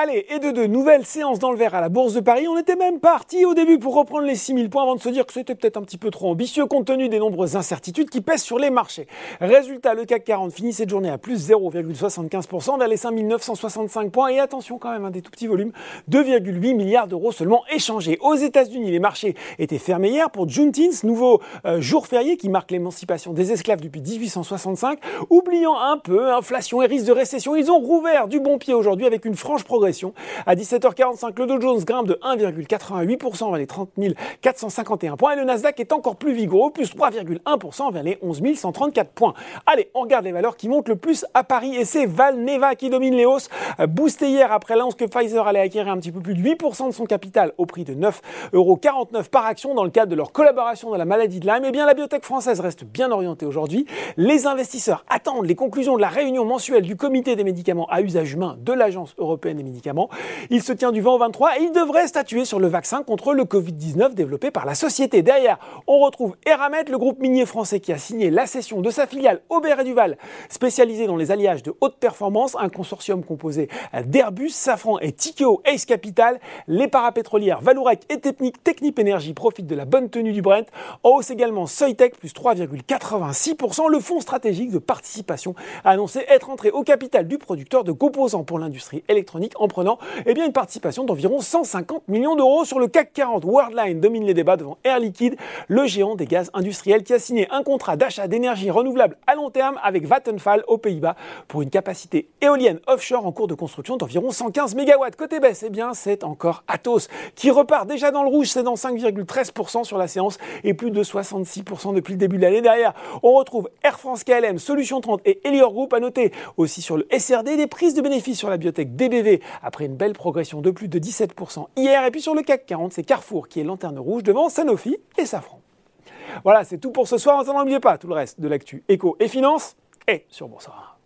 Allez, et de deux, nouvelle séance dans le vert à la Bourse de Paris. On était même parti au début pour reprendre les 6000 points avant de se dire que c'était peut-être un petit peu trop ambitieux compte tenu des nombreuses incertitudes qui pèsent sur les marchés. Résultat, le CAC 40 finit cette journée à plus 0,75% vers les 5965 points et attention quand même, un des tout petits volumes, 2,8 milliards d'euros seulement échangés. Aux États-Unis, les marchés étaient fermés hier pour Juneteenth, nouveau euh, jour férié qui marque l'émancipation des esclaves depuis 1865. Oubliant un peu inflation et risque de récession, ils ont rouvert du bon pied aujourd'hui avec une franche progression à 17h45, le Dow Jones grimpe de 1,88% vers les 30 451 points et le Nasdaq est encore plus vigoureux, plus 3,1% vers les 11 134 points. Allez, on regarde les valeurs qui montent le plus à Paris et c'est Valneva qui domine les hausses. Boosté hier après l'annonce que Pfizer allait acquérir un petit peu plus de 8% de son capital au prix de 9,49€ par action dans le cadre de leur collaboration dans la maladie de Lyme, eh bien la biotech française reste bien orientée aujourd'hui. Les investisseurs attendent les conclusions de la réunion mensuelle du comité des médicaments à usage humain de l'Agence européenne des médicaments il se tient du 20 au 23 et il devrait statuer sur le vaccin contre le Covid-19 développé par la société. Derrière, on retrouve Eramet, le groupe minier français qui a signé la cession de sa filiale Aubert et Duval, spécialisée dans les alliages de haute performance, un consortium composé d'Airbus, Safran et Tikeo Ace Capital. Les parapétrolières Valourec et Technip, Technip Energy profitent de la bonne tenue du Brent. En hausse également Soitec, plus 3,86%. Le fonds stratégique de participation a annoncé être entré au capital du producteur de composants pour l'industrie électronique en eh bien, une participation d'environ 150 millions d'euros sur le CAC 40. Worldline domine les débats devant Air Liquide, le géant des gaz industriels qui a signé un contrat d'achat d'énergie renouvelable à long terme avec Vattenfall aux Pays-Bas pour une capacité éolienne offshore en cours de construction d'environ 115 MW. Côté baisse, eh bien, c'est encore Atos qui repart déjà dans le rouge, c'est dans 5,13% sur la séance et plus de 66% depuis le début de l'année. Derrière, on retrouve Air France KLM, Solution 30 et Elior Group à noter aussi sur le SRD des prises de bénéfices sur la biotech DBV après une belle progression de plus de 17% hier. Et puis sur le CAC 40, c'est Carrefour qui est lanterne rouge devant Sanofi et Safran. Voilà, c'est tout pour ce soir. N'oubliez pas tout le reste de l'actu éco et finance et sur Boursorama.